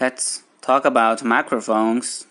Let's talk about microphones.